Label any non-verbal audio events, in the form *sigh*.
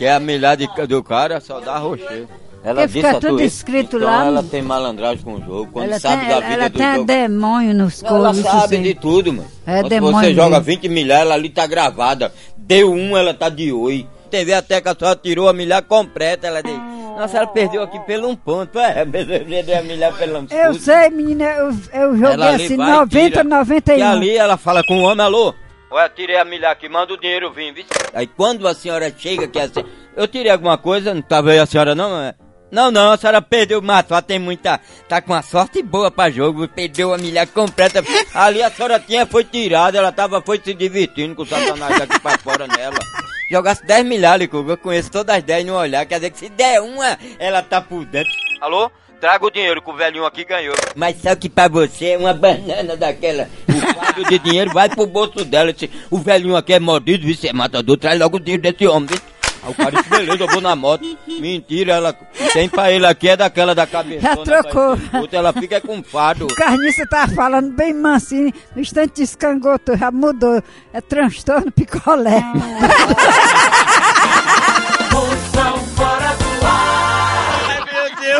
Que é a milhar de, do cara, só dá rochedo. Ela Porque fica tudo escrito então lá. ela tem malandragem com o jogo. Quando Ela sabe tem, da vida ela do tem jogo. demônio nos Não, ela sabe isso de tudo, mano. É Quando demônio você joga mesmo. 20 milhares, ela ali tá gravada. Deu um, ela tá de oi. TV até que a senhora tirou a milhar completa, ela disse, nossa, ela perdeu aqui pelo um ponto, é, *laughs* perdeu a milhar pelo um Eu ponto. sei, menina, eu, eu joguei Ela assim, vai e 90, tira. 91. E ali ela fala com o homem, alô? Olha, tirei a milhar aqui, manda o dinheiro vir, viu? Aí quando a senhora chega, que é assim, eu tirei alguma coisa, não tava aí a senhora não? é? Não, não, a senhora perdeu, matou, tem muita, tá com uma sorte boa pra jogo, perdeu a milhar completa. Ali a senhora tinha, foi tirada, ela tava, foi se divertindo com o satanás daqui pra fora nela. Jogasse 10 milhares, Cuca, eu conheço todas as 10 no olhar, quer dizer que se der uma, ela tá por dentro. Alô? Traga o dinheiro que o velhinho aqui ganhou. Mas só que pra você, uma banana daquela, o quadro de dinheiro vai pro bolso dela. Disse, o velhinho aqui é mordido, viu? Você é matador, traz logo o dinheiro desse homem, viu? Aí o cara disse, beleza, eu vou na moto. Mentira, ela tem pra ele aqui, é daquela da cabeça. Já trocou. Ela fica com fado. O carniça tava falando bem mansinho, no instante escangotou, já mudou. É transtorno picolé. *laughs*